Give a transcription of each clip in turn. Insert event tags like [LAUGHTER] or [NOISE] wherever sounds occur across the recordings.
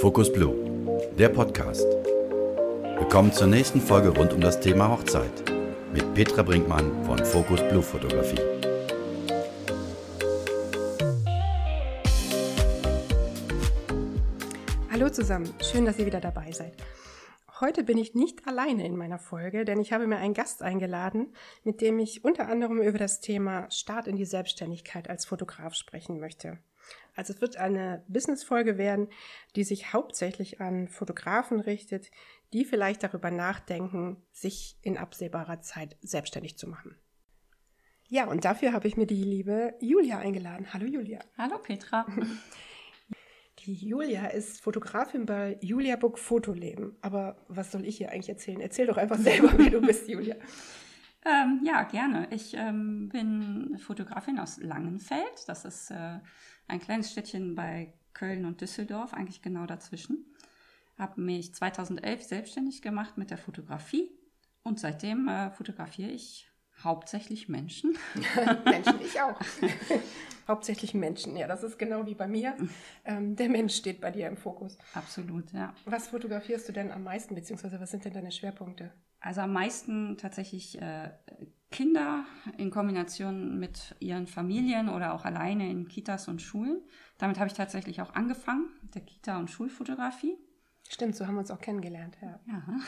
Focus Blue, der Podcast. Willkommen zur nächsten Folge rund um das Thema Hochzeit mit Petra Brinkmann von Focus Blue Fotografie. Hallo zusammen, schön, dass ihr wieder dabei seid. Heute bin ich nicht alleine in meiner Folge, denn ich habe mir einen Gast eingeladen, mit dem ich unter anderem über das Thema Start in die Selbstständigkeit als Fotograf sprechen möchte. Also es wird eine Business-Folge werden, die sich hauptsächlich an Fotografen richtet, die vielleicht darüber nachdenken, sich in absehbarer Zeit selbstständig zu machen. Ja, und dafür habe ich mir die liebe Julia eingeladen. Hallo Julia. Hallo Petra. [LAUGHS] Die Julia ist Fotografin bei Julia Book Fotoleben. Aber was soll ich hier eigentlich erzählen? Erzähl doch einfach selber, wer du bist, Julia. [LAUGHS] Ähm, ja, gerne. Ich ähm, bin Fotografin aus Langenfeld. Das ist äh, ein kleines Städtchen bei Köln und Düsseldorf, eigentlich genau dazwischen. Habe mich 2011 selbstständig gemacht mit der Fotografie und seitdem äh, fotografiere ich hauptsächlich Menschen. [LAUGHS] Menschen, ich auch. [LAUGHS] hauptsächlich Menschen, ja, das ist genau wie bei mir. Ähm, der Mensch steht bei dir im Fokus. Absolut, ja. Was fotografierst du denn am meisten, beziehungsweise was sind denn deine Schwerpunkte? Also am meisten tatsächlich äh, Kinder in Kombination mit ihren Familien oder auch alleine in Kitas und Schulen. Damit habe ich tatsächlich auch angefangen, mit der Kita- und Schulfotografie. Stimmt, so haben wir uns auch kennengelernt, ja. ja.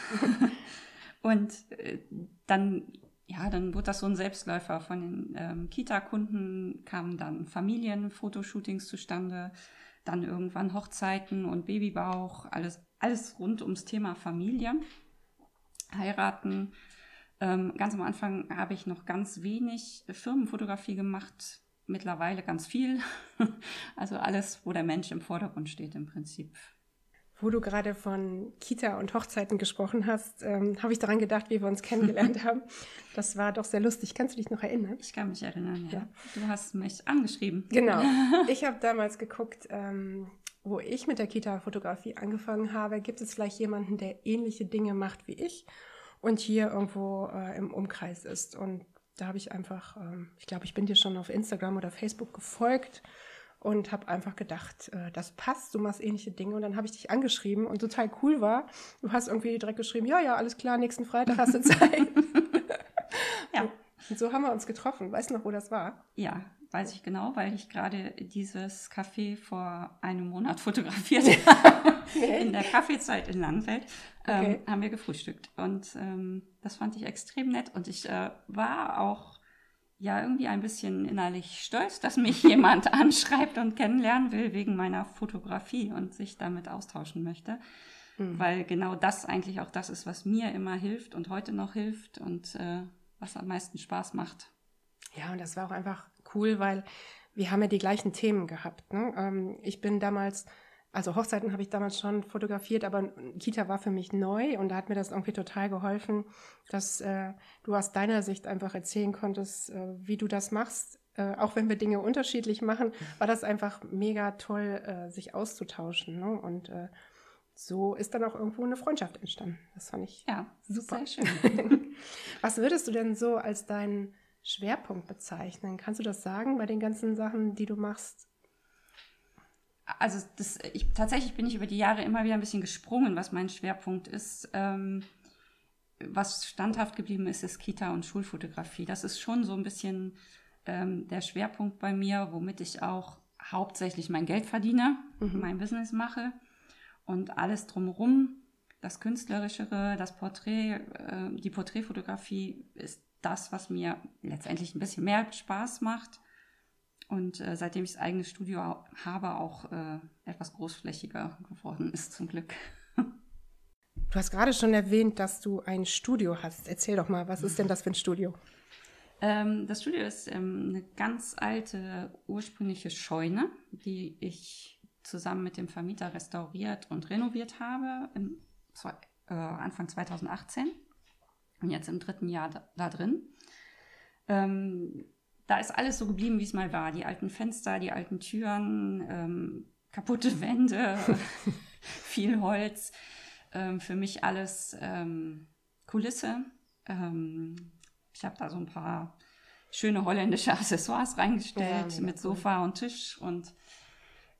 [LAUGHS] und äh, dann, ja, dann wurde das so ein Selbstläufer. Von den ähm, Kita-Kunden kamen dann Familienfotoshootings zustande, dann irgendwann Hochzeiten und Babybauch, alles, alles rund ums Thema Familie. Heiraten, ähm, ganz am Anfang habe ich noch ganz wenig Firmenfotografie gemacht, mittlerweile ganz viel. [LAUGHS] also alles, wo der Mensch im Vordergrund steht im Prinzip. Wo du gerade von Kita und Hochzeiten gesprochen hast, ähm, habe ich daran gedacht, wie wir uns kennengelernt [LAUGHS] haben. Das war doch sehr lustig. Kannst du dich noch erinnern? Ich kann mich erinnern, ja. ja. Du hast mich angeschrieben. Genau. [LAUGHS] Ich habe damals geguckt, ähm, wo ich mit der Kita-Fotografie angefangen habe. Gibt es vielleicht jemanden, der ähnliche Dinge macht wie ich? und hier irgendwo äh, im Umkreis ist. Und da habe ich einfach, ähm, ich glaube, ich bin dir schon auf Instagram oder Facebook gefolgt und habe einfach gedacht, äh, das passt, du machst ähnliche Dinge. Und dann habe ich dich angeschrieben und total cool war, du hast irgendwie direkt geschrieben, ja, ja, alles klar, nächsten Freitag hast du [LAUGHS] Zeit. ja. Und so haben wir uns getroffen. Weißt du noch, wo das war? Ja, weiß ich genau, weil ich gerade dieses Café vor einem Monat [LAUGHS] fotografiert habe. in der Kaffeezeit in Langfeld ähm, okay. haben wir gefrühstückt. Und ähm, das fand ich extrem nett. Und ich äh, war auch ja irgendwie ein bisschen innerlich stolz, dass mich [LAUGHS] jemand anschreibt und kennenlernen will wegen meiner Fotografie und sich damit austauschen möchte. Mhm. Weil genau das eigentlich auch das ist, was mir immer hilft und heute noch hilft und äh, was am meisten Spaß macht. Ja, und das war auch einfach cool, weil wir haben ja die gleichen Themen gehabt. Ne? Ähm, ich bin damals, also Hochzeiten habe ich damals schon fotografiert, aber Kita war für mich neu und da hat mir das irgendwie total geholfen, dass äh, du aus deiner Sicht einfach erzählen konntest, äh, wie du das machst. Äh, auch wenn wir Dinge unterschiedlich machen, war das einfach mega toll, äh, sich auszutauschen. Ne? Und äh, so ist dann auch irgendwo eine Freundschaft entstanden. Das fand ich ja, super. Sehr schön. [LAUGHS] Was würdest du denn so als deinen Schwerpunkt bezeichnen? Kannst du das sagen bei den ganzen Sachen, die du machst? Also das, ich, tatsächlich bin ich über die Jahre immer wieder ein bisschen gesprungen, was mein Schwerpunkt ist. Ähm, was standhaft geblieben ist, ist Kita- und Schulfotografie. Das ist schon so ein bisschen ähm, der Schwerpunkt bei mir, womit ich auch hauptsächlich mein Geld verdiene, mhm. mein Business mache und alles drumherum, das Künstlerischere, das Porträt, äh, die Porträtfotografie ist das, was mir letztendlich ein bisschen mehr Spaß macht. Und äh, seitdem ich das eigene Studio habe, auch äh, etwas großflächiger geworden ist, zum Glück. Du hast gerade schon erwähnt, dass du ein Studio hast. Erzähl doch mal, was ist denn das für ein Studio? Ähm, das Studio ist ähm, eine ganz alte, ursprüngliche Scheune, die ich zusammen mit dem Vermieter restauriert und renoviert habe, im, äh, Anfang 2018 und jetzt im dritten Jahr da, da drin. Ähm, da ist alles so geblieben, wie es mal war. Die alten Fenster, die alten Türen, ähm, kaputte [LAUGHS] Wände, [LAUGHS] viel Holz. Ähm, für mich alles ähm, Kulisse. Ähm, ich habe da so ein paar schöne holländische [LAUGHS] Accessoires reingestellt Ja, mit cool. Sofa und Tisch und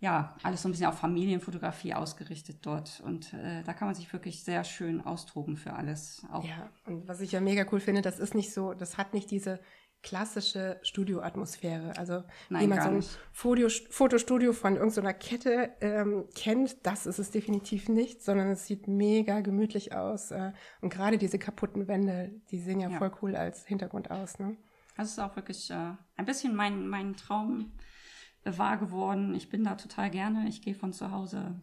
ja, alles so ein bisschen auf Familienfotografie ausgerichtet dort. Und äh, da kann man sich wirklich sehr schön austoben für alles. Auch Ja, und was ich ja mega cool finde, das ist nicht so, das hat nicht diese klassische Studioatmosphäre. Also Nein, wie man so ein. Foto, Fotostudio von irgendeiner Kette ähm, kennt, das ist es definitiv nicht, sondern es sieht mega gemütlich aus. Äh, und gerade diese kaputten Wände, die sehen ja, Ja. voll cool als Hintergrund aus. Ne? Das ist auch wirklich äh, ein bisschen mein, mein Traum äh, wahr geworden. Ich bin da total gerne. Ich gehe von zu Hause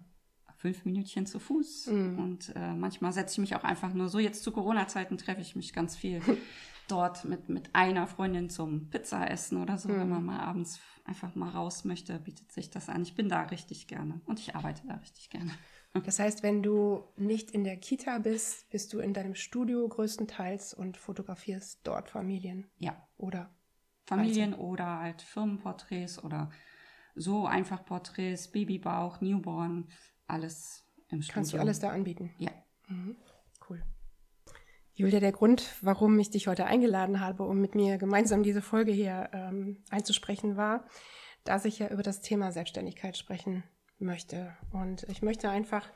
fünf Minütchen zu Fuß und äh, manchmal setze ich mich auch einfach nur so. Jetzt zu Corona-Zeiten treffe ich mich ganz viel [LAUGHS] dort mit, mit einer Freundin zum Pizza-Essen oder so. Wenn man mal abends einfach mal raus möchte, bietet sich das an. Ich bin da richtig gerne und ich arbeite da richtig gerne. [LAUGHS] Das heißt, wenn du nicht in der Kita bist, bist du in deinem Studio größtenteils und fotografierst dort Familien, Ja, oder? Familien oder halt Firmenporträts oder so einfach Porträts, Babybauch, Newborn, alles im Studio. Kannst du alles da anbieten? Ja. Cool. Julia, der Grund, warum ich dich heute eingeladen habe, um mit mir gemeinsam diese Folge hier ähm, einzusprechen, war, dass ich ja über das Thema Selbstständigkeit sprechen möchte. Und ich möchte einfach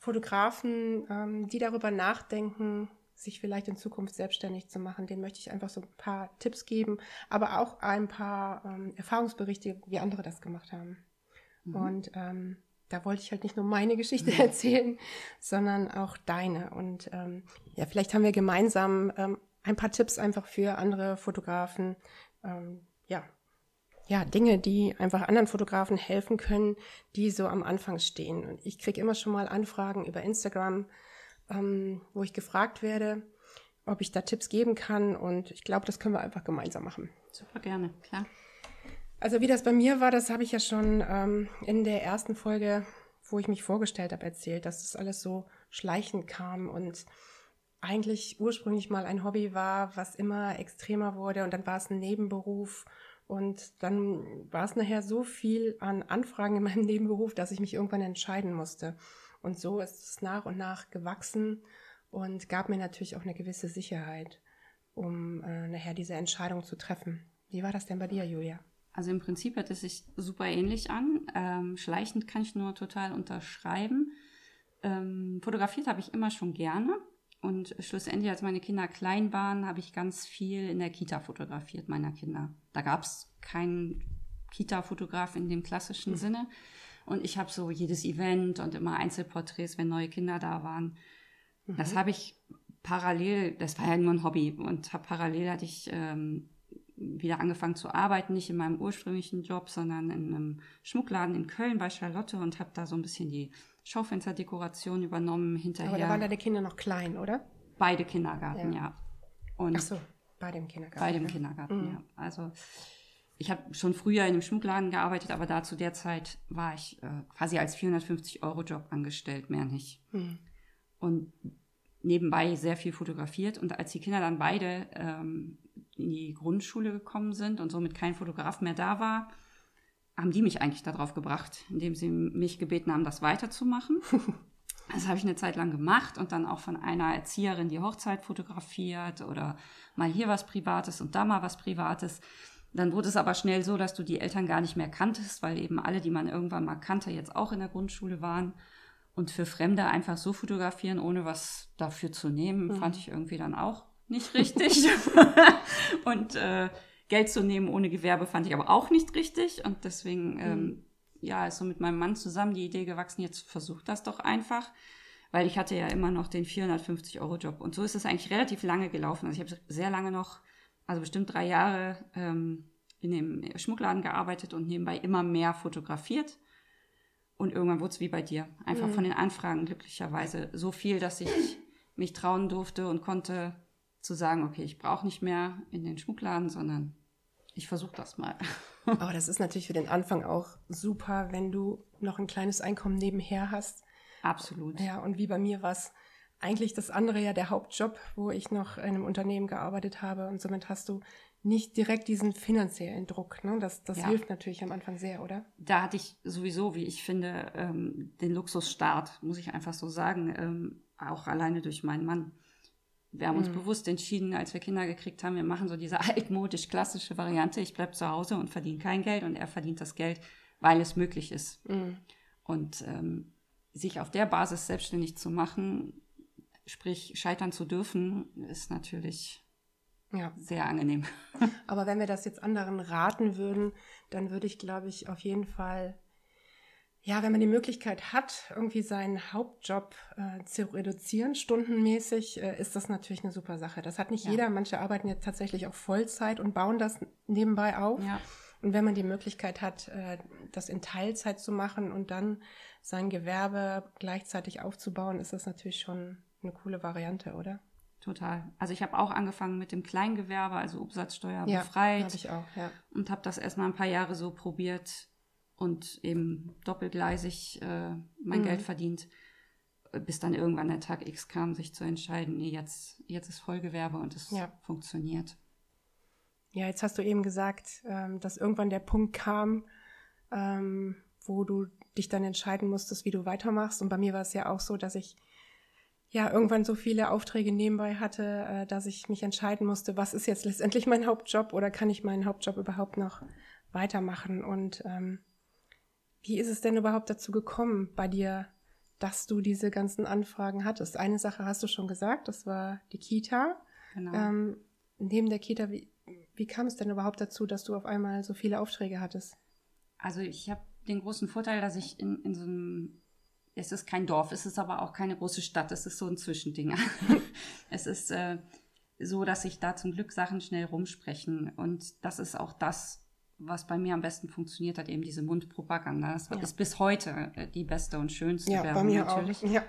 Fotografen, ähm, die darüber nachdenken, sich vielleicht in Zukunft selbstständig zu machen, denen möchte ich einfach so ein paar Tipps geben, aber auch ein paar ähm, Erfahrungsberichte, wie andere das gemacht haben. Und ähm, da wollte ich halt nicht nur meine Geschichte erzählen, sondern auch deine. Und ähm, ja, vielleicht haben wir gemeinsam ähm, ein paar Tipps einfach für andere Fotografen. Ähm, ja, ja, Dinge, die einfach anderen Fotografen helfen können, die so am Anfang stehen. Und ich kriege immer schon mal Anfragen über Instagram, ähm, wo ich gefragt werde, ob ich da Tipps geben kann. Und ich glaube, das können wir einfach gemeinsam machen. Super gerne, klar. Also wie das bei mir war, das habe ich ja schon ähm, in der ersten Folge, wo ich mich vorgestellt habe, erzählt, dass das alles so schleichend kam und eigentlich ursprünglich mal ein Hobby war, was immer extremer wurde und dann war es ein Nebenberuf und dann war es nachher so viel an Anfragen in meinem [LAUGHS] Nebenberuf, dass ich mich irgendwann entscheiden musste. Und so ist es nach und nach gewachsen und gab mir natürlich auch eine gewisse Sicherheit, um äh, nachher diese Entscheidung zu treffen. Wie war das denn bei dir, Julia? Also im Prinzip hört es sich super ähnlich an. Ähm, schleichend kann ich nur total unterschreiben. Ähm, fotografiert habe ich immer schon gerne. Und schlussendlich, als meine Kinder klein waren, habe ich ganz viel in der Kita fotografiert, meiner Kinder. Da gab es keinen Kita-Fotograf in dem klassischen Sinne. Und ich habe so jedes Event und immer Einzelporträts, wenn neue Kinder da waren. Das habe ich parallel, das war ja nur ein Hobby. Und hab, parallel hatte ich ähm, wieder angefangen zu arbeiten, nicht in meinem ursprünglichen Job, sondern in einem Schmuckladen in Köln bei Charlotte und habe da so ein bisschen die Schaufensterdekoration übernommen hinterher. Aber da waren deine Kinder noch klein, oder? Beide Kindergarten, Ja. ja. Und Ach so, bei dem Kindergarten. bei dem ja. Kindergarten, Mhm. ja. Also ich habe schon früher in einem Schmuckladen gearbeitet, aber da zu der Zeit war ich äh, quasi als 450-Euro-Job angestellt, mehr nicht. Mhm. Und nebenbei sehr viel fotografiert. Und als die Kinder dann beide ähm, in die Grundschule gekommen sind und somit kein Fotograf mehr da war, haben die mich eigentlich darauf gebracht, indem sie mich gebeten haben, das weiterzumachen. [LAUGHS] Das habe ich eine Zeit lang gemacht und dann auch von einer Erzieherin die Hochzeit fotografiert oder mal hier was Privates und da mal was Privates. Dann wurde es aber schnell so, dass du die Eltern gar nicht mehr kanntest, weil eben alle, die man irgendwann mal kannte, jetzt auch in der Grundschule waren. Und für Fremde einfach so fotografieren, ohne was dafür zu nehmen, fand ich irgendwie dann auch nicht richtig. [LAUGHS] und äh, Geld zu nehmen ohne Gewerbe fand ich aber auch nicht richtig. Und deswegen, ähm, ja, ist so mit meinem Mann zusammen die Idee gewachsen, jetzt versucht das doch einfach. Weil ich hatte ja immer noch den 450-Euro-Job. Und so ist es eigentlich relativ lange gelaufen. Also ich habe sehr lange noch, also bestimmt drei Jahre ähm, in dem Schmuckladen gearbeitet und nebenbei immer mehr fotografiert. Und irgendwann wurde es wie bei dir. Einfach von den Anfragen glücklicherweise so viel, dass ich mich trauen durfte und konnte zu sagen, okay, ich brauche nicht mehr in den Schmuckladen, sondern ich versuche das mal. [LAUGHS] Aber das ist natürlich für den Anfang auch super, wenn du noch ein kleines Einkommen nebenher hast. Absolut. Ja, und wie bei mir war es eigentlich das andere ja der Hauptjob, wo ich noch in einem Unternehmen gearbeitet habe. Und somit hast du nicht direkt diesen finanziellen Druck. Ne? Das, das Ja. hilft natürlich am Anfang sehr, oder? Da hatte ich sowieso, wie ich finde, ähm, den Luxusstart, muss ich einfach so sagen, ähm, auch alleine durch meinen Mann. Wir haben uns mhm. bewusst entschieden, als wir Kinder gekriegt haben, wir machen so diese [LAUGHS] altmodisch klassische Variante, ich bleibe zu Hause und verdiene kein Geld und er verdient das Geld, weil es möglich ist. Mhm. Und ähm, sich auf der Basis selbstständig zu machen, sprich scheitern zu dürfen, ist natürlich ja. sehr angenehm. [LAUGHS] Aber wenn wir das jetzt anderen raten würden, dann würde ich, glaube ich, auf jeden Fall ja, wenn man die Möglichkeit hat, irgendwie seinen Hauptjob äh, zu reduzieren, stundenmäßig, äh, ist das natürlich eine super Sache. Das hat nicht ja. jeder. Manche arbeiten jetzt tatsächlich auch Vollzeit und bauen das nebenbei auf. Ja. Und wenn man die Möglichkeit hat, äh, das in Teilzeit zu machen und dann sein Gewerbe gleichzeitig aufzubauen, ist das natürlich schon eine coole Variante, oder? Total. Also ich habe auch angefangen mit dem Kleingewerbe, also Umsatzsteuer ja, befreit. habe ich auch, ja. Und habe das erstmal ein paar Jahre so probiert und eben doppelgleisig äh, mein mhm. Geld verdient, bis dann irgendwann der Tag X kam, sich zu entscheiden, nee, jetzt, jetzt ist Vollgewerbe und es ja. funktioniert. Ja, jetzt hast du eben gesagt, ähm, dass irgendwann der Punkt kam, ähm, wo du dich dann entscheiden musstest, wie du weitermachst. Und bei mir war es ja auch so, dass ich ja irgendwann so viele Aufträge nebenbei hatte, äh, dass ich mich entscheiden musste, was ist jetzt letztendlich mein Hauptjob oder kann ich meinen Hauptjob überhaupt noch weitermachen? Und ähm, wie ist es denn überhaupt dazu gekommen bei dir, dass du diese ganzen Anfragen hattest? Eine Sache hast du schon gesagt, das war die Kita. Genau. Ähm, neben der Kita, wie, wie kam es denn überhaupt dazu, dass du auf einmal so viele Aufträge hattest? Also ich habe den großen Vorteil, dass ich in, in so einem, es ist kein Dorf, es ist aber auch keine große Stadt, es ist so ein Zwischending. [LAUGHS] es ist äh, so, dass sich da zum Glück Sachen schnell rumsprechen und das ist auch das, was bei mir am besten funktioniert hat, eben diese Mundpropaganda. Das ja. ist bis heute äh, die beste und schönste ja, Werbung bei mir natürlich. Auch. Ja.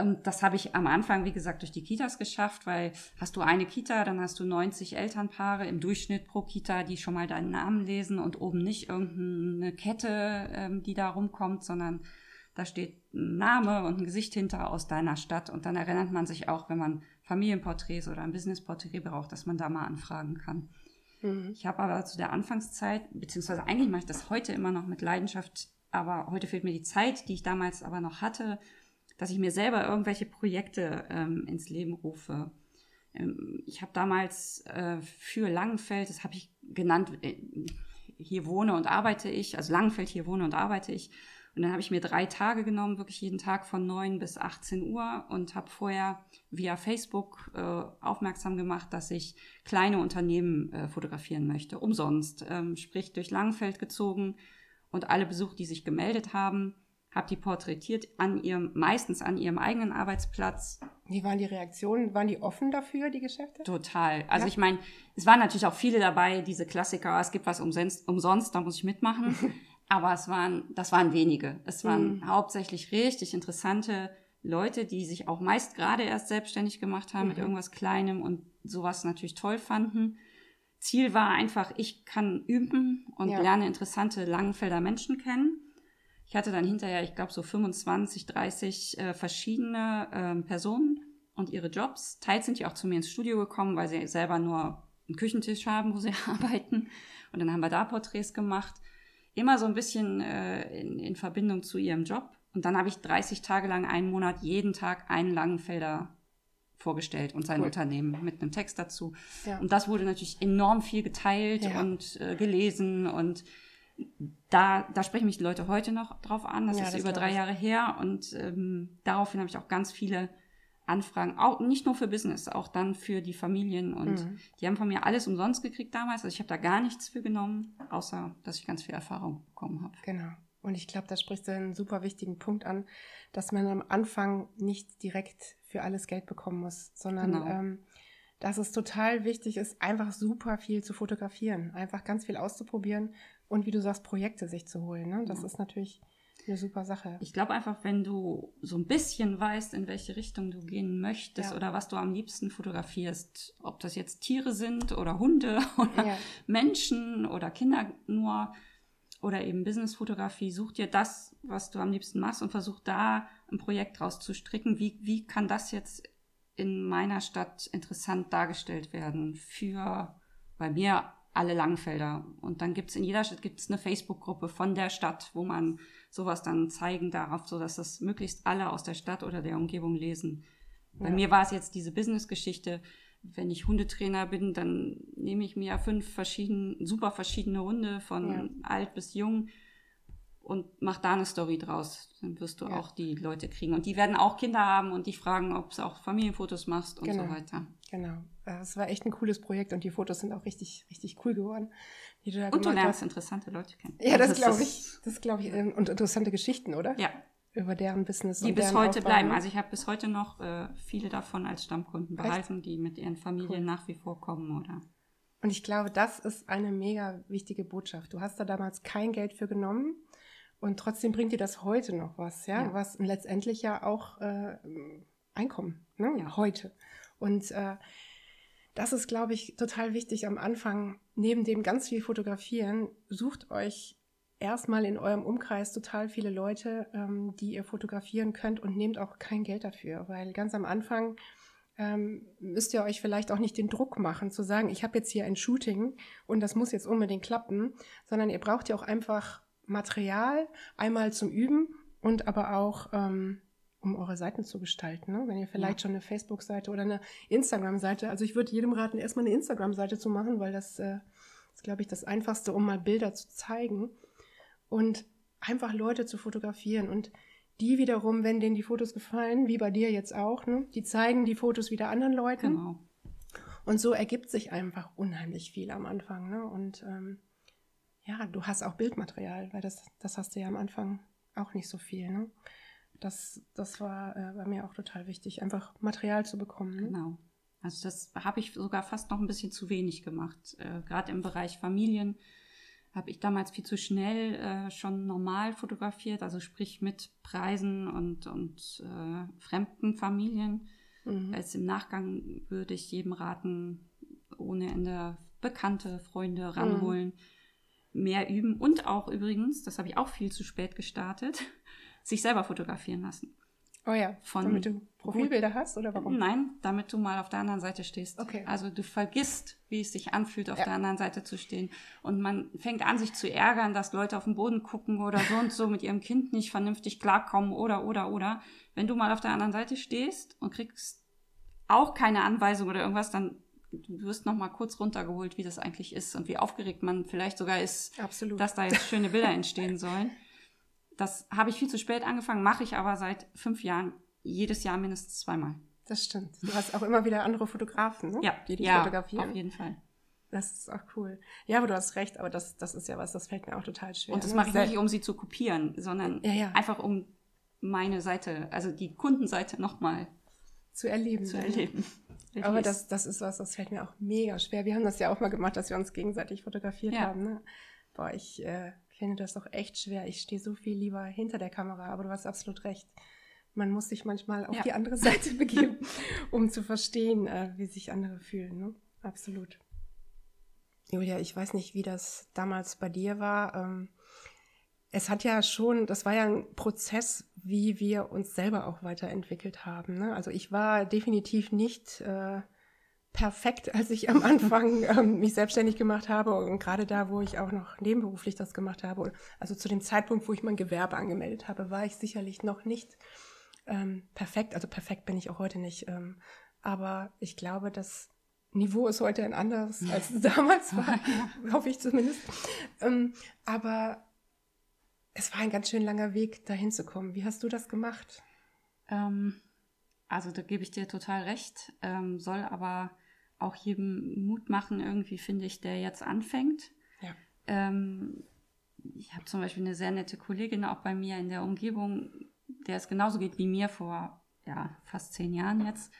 Und das habe ich am Anfang, wie gesagt, durch die Kitas geschafft, weil hast du eine Kita, dann hast du 90 Elternpaare im Durchschnitt pro Kita, die schon mal deinen Namen lesen und oben nicht irgendeine Kette, ähm, die da rumkommt, sondern da steht ein Name und ein Gesicht hinter aus deiner Stadt. Und dann erinnert man sich auch, wenn man Familienporträts oder ein Businessporträt braucht, dass man da mal anfragen kann. Mhm. Ich habe aber zu der Anfangszeit, beziehungsweise eigentlich mache ich das heute immer noch mit Leidenschaft, aber heute fehlt mir die Zeit, die ich damals aber noch hatte, dass ich mir selber irgendwelche Projekte ähm, ins Leben rufe. Ähm, ich habe damals äh, für Langenfeld, das habe ich genannt, äh, hier wohne und arbeite ich, also Langenfeld, hier wohne und arbeite ich, und dann habe ich mir drei Tage genommen, wirklich jeden Tag von 9 bis 18 Uhr und habe vorher via Facebook äh, aufmerksam gemacht, dass ich kleine Unternehmen äh, fotografieren möchte, umsonst. Ähm, sprich, durch Langfeld gezogen und alle Besucher, die sich gemeldet haben, habe die porträtiert an ihrem, meistens an ihrem eigenen Arbeitsplatz. Wie waren die Reaktionen? Waren die offen dafür, die Geschäfte? Total. Also ja. ich meine, es waren natürlich auch viele dabei, diese Klassiker, es gibt was umsonst, umsonst da muss ich mitmachen. [LAUGHS] Aber es waren, das waren wenige. Es waren mhm. hauptsächlich richtig interessante Leute, die sich auch meist gerade erst selbstständig gemacht haben mhm. mit irgendwas Kleinem und sowas natürlich toll fanden. Ziel war einfach, ich kann üben und ja. lerne interessante Langenfelder Menschen kennen. Ich hatte dann hinterher, ich glaube, so 25, 30 äh, verschiedene äh, Personen und ihre Jobs. Teils sind die auch zu mir ins Studio gekommen, weil sie selber nur einen Küchentisch haben, wo sie [LAUGHS] arbeiten. Und dann haben wir da Porträts gemacht immer so ein bisschen äh, in, in Verbindung zu ihrem Job. Und dann habe ich 30 Tage lang, einen Monat, jeden Tag einen Langenfelder vorgestellt und sein cool. Unternehmen mit einem Text dazu. Ja. Und das wurde natürlich enorm viel geteilt ja. und äh, gelesen und da, da sprechen mich die Leute heute noch drauf an. Das ja, ist das über drei Jahre her und ähm, daraufhin habe ich auch ganz viele Anfragen, auch nicht nur für Business, auch dann für die Familien. Und mhm. die haben von mir alles umsonst gekriegt damals. Also ich habe da gar nichts für genommen, außer dass ich ganz viel Erfahrung bekommen habe. Genau. Und ich glaube, da sprichst du einen super wichtigen Punkt an, dass man am Anfang nicht direkt für alles Geld bekommen muss, sondern genau. ähm, dass es total wichtig ist, einfach super viel zu fotografieren, einfach ganz viel auszuprobieren und wie du sagst, Projekte sich zu holen. Ne? Das ja. ist natürlich eine super Sache. Ich glaube einfach, wenn du so ein bisschen weißt, in welche Richtung du gehen möchtest ja. oder was du am liebsten fotografierst, ob das jetzt Tiere sind oder Hunde [LAUGHS] oder ja. Menschen oder Kinder nur oder eben Businessfotografie, such dir das, was du am liebsten machst und versuch da ein Projekt draus zu stricken. Wie, wie kann das jetzt in meiner Stadt interessant dargestellt werden für bei mir alle Langfelder. Und dann gibt es in jeder Stadt gibt's eine Facebook-Gruppe von der Stadt, wo man sowas dann zeigen darf, sodass das möglichst alle aus der Stadt oder der Umgebung lesen. Bei mir war es jetzt diese Business-Geschichte. Wenn ich Hundetrainer bin, dann nehme ich mir fünf verschiedene, super verschiedene Hunde von Ja. alt bis jung und mach da eine Story draus. Dann wirst du Ja. auch die Leute kriegen. Und die werden auch Kinder haben und die fragen, ob du auch Familienfotos machst und so Genau. weiter. Genau. Äh, Es war echt ein cooles Projekt und die Fotos sind auch richtig, richtig cool geworden, die du da Und du lernst hast. interessante Leute kennen. Ja, das Also glaube ich. Das glaube ich. ähm, Und interessante Geschichten, oder? Ja, Über deren Business. die bis heute Aufbau, bleiben. ne? Also ich habe bis heute noch äh, viele davon als Stammkunden Echt? behalten, die mit ihren Familien Cool. nach wie vor kommen oder. Und ich glaube, das ist eine mega wichtige Botschaft. Du hast da damals kein Geld für genommen und trotzdem bringt dir das heute noch was, ja, Ja. was letztendlich ja auch äh, Einkommen, ne? Ja. heute. Und äh, das ist, glaube ich, total wichtig am Anfang. Neben dem ganz viel fotografieren, sucht euch erstmal in eurem Umkreis total viele Leute, ähm, die ihr fotografieren könnt und nehmt auch kein Geld dafür, weil ganz am Anfang ähm, müsst ihr euch vielleicht auch nicht den Druck machen, zu sagen, ich habe jetzt hier ein Shooting und das muss jetzt unbedingt klappen, sondern ihr braucht ja auch einfach Material, einmal zum Üben und aber auch, ähm, um eure Seiten zu gestalten. Ne? Wenn ihr vielleicht Ja. schon eine Facebook-Seite oder eine Instagram-Seite, also ich würde jedem raten, erstmal eine Instagram-Seite zu machen, weil das äh, ist, glaube ich, das Einfachste, um mal Bilder zu zeigen und einfach Leute zu fotografieren und die wiederum, wenn denen die Fotos gefallen, wie bei dir jetzt auch, ne, die zeigen die Fotos wieder anderen Leuten. Genau. Und so ergibt sich einfach unheimlich viel am Anfang. Ne? Und ähm, ja, du hast auch Bildmaterial, weil das, das hast du ja am Anfang auch nicht so viel. Ne? Das, das war äh, bei mir auch total wichtig, einfach Material zu bekommen. Ne? Genau. Also das habe ich sogar fast noch ein bisschen zu wenig gemacht. Äh, Gerade im Bereich Familien habe ich damals viel zu schnell äh, schon normal fotografiert, also sprich mit Preisen und, und äh, fremden Familien. Mhm. Als im Nachgang würde ich jedem raten, ohne Ende Bekannte, Freunde ranholen, mehr üben und auch übrigens, das habe ich auch viel zu spät gestartet, sich selber fotografieren lassen. Oh ja, Von damit du Profilbilder hast oder warum? Nein, damit du mal auf der anderen Seite stehst. Okay. Also du vergisst, wie es sich anfühlt, auf Ja. der anderen Seite zu stehen. Und man fängt an, sich zu ärgern, dass Leute auf den Boden gucken oder so und so mit ihrem Kind nicht vernünftig klarkommen oder, oder, oder. Wenn du mal auf der anderen Seite stehst und kriegst auch keine Anweisung oder irgendwas, dann du wirst noch mal kurz runtergeholt, wie das eigentlich ist und wie aufgeregt man vielleicht sogar ist, Absolut. dass da jetzt schöne Bilder entstehen sollen. [LAUGHS] Das habe ich viel zu spät angefangen, mache ich aber seit fünf Jahren jedes Jahr mindestens zweimal. Das stimmt. Du hast auch immer wieder andere Fotografen, ne? Ja, die dich ja, fotografieren. auf jeden Fall. Das ist auch cool. Ja, aber du hast recht, aber das, das ist ja was, das fällt mir auch total schwer. Und das ne? mache ich nicht, um sie zu kopieren, sondern Ja, ja. einfach um meine Seite, also die Kundenseite nochmal zu erleben. zu erleben. [LAUGHS] Aber das, das ist was, das fällt mir auch mega schwer. Wir haben das ja auch mal gemacht, dass wir uns gegenseitig fotografiert Ja. haben. Ne? Boah, ich äh, finde das auch echt schwer. Ich stehe so viel lieber hinter der Kamera, aber du hast absolut recht. Man muss sich manchmal auf Ja. die andere Seite [LAUGHS] begeben, um zu verstehen, äh, wie sich andere fühlen. Ne? Absolut. Julia, ich weiß nicht, wie das damals bei dir war. Ähm, es hat ja schon, das war ja ein Prozess, wie wir uns selber auch weiterentwickelt haben. Ne? Also ich war definitiv nicht äh, perfekt, als ich am Anfang [LAUGHS] ähm, mich selbstständig gemacht habe und gerade da, wo ich auch noch nebenberuflich das gemacht habe, also zu dem Zeitpunkt, wo ich mein Gewerbe angemeldet habe, war ich sicherlich noch nicht ähm, perfekt. Also perfekt bin ich auch heute nicht. Ähm, aber ich glaube, das Niveau ist heute ein anderes, als es [LAUGHS] damals war, hoffe ich zumindest. Ähm, aber es war ein ganz schön langer Weg, dahin zu kommen. Wie hast du das gemacht? Ähm, also da gebe ich dir total recht, ähm, soll aber auch jedem Mut machen, irgendwie finde ich, der jetzt anfängt. Ja. Ähm, ich habe zum Beispiel eine sehr nette Kollegin auch bei mir in der Umgebung, der es genauso geht wie mir vor ja, fast zehn Jahren jetzt,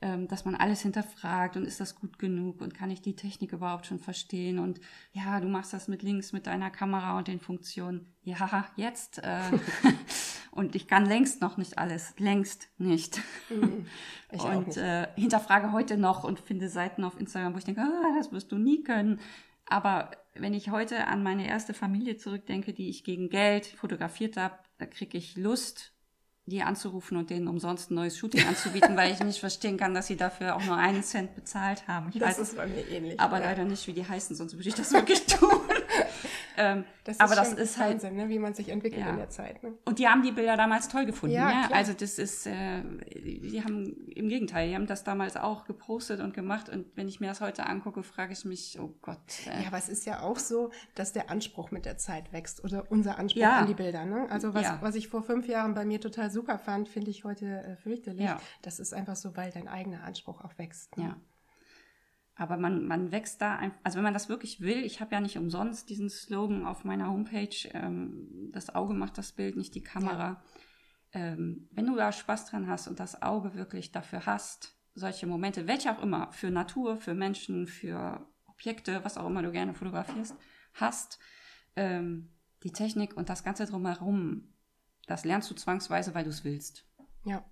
ähm, dass man alles hinterfragt und ist das gut genug und kann ich die Technik überhaupt schon verstehen und ja, du machst das mit links mit deiner Kamera und den Funktionen. Ja, jetzt. Äh, [LAUGHS] und ich kann längst noch nicht alles, längst nicht. [LAUGHS] Ich auch und nicht. äh, hinterfrage heute noch und finde Seiten auf Instagram, wo ich denke, ah, das wirst du nie können. Aber wenn ich heute an meine erste Familie zurückdenke, die ich gegen Geld fotografiert habe, da kriege ich Lust, die anzurufen und denen umsonst ein neues Shooting anzubieten, weil ich nicht verstehen kann, dass sie dafür auch nur einen Cent bezahlt haben. Ich Das weiß ist bei mir ähnlich. aber ja. leider nicht, wie die heißen, sonst würde ich das wirklich tun. Ähm, Das aber das ist halt Wahnsinn, ne, wie man sich entwickelt Ja. in der Zeit. Ne? Und die haben die Bilder damals toll gefunden. Ja, klar. Also das ist, äh, die haben im Gegenteil, die haben das damals auch gepostet und gemacht. Und wenn ich mir das heute angucke, frage ich mich, oh Gott. Äh, Ja, aber es ist ja auch so, dass der Anspruch mit der Zeit wächst oder unser Anspruch Ja. an die Bilder. Ne? Also was, was ich vor fünf Jahren bei mir total super fand, finde ich heute äh, fürchterlich. Das ist einfach so, weil dein eigener Anspruch auch wächst. Ne? Ja. Aber man, man wächst da einfach, also wenn man das wirklich will, ich habe ja nicht umsonst diesen Slogan auf meiner Homepage, ähm, das Auge macht das Bild, nicht die Kamera. Ähm, wenn du da Spaß dran hast und das Auge wirklich dafür hast, solche Momente, welche auch immer, für Natur, für Menschen, für Objekte, was auch immer du gerne fotografierst, hast, ähm, die Technik und das Ganze drumherum, das lernst du zwangsweise, weil du es willst. Ja.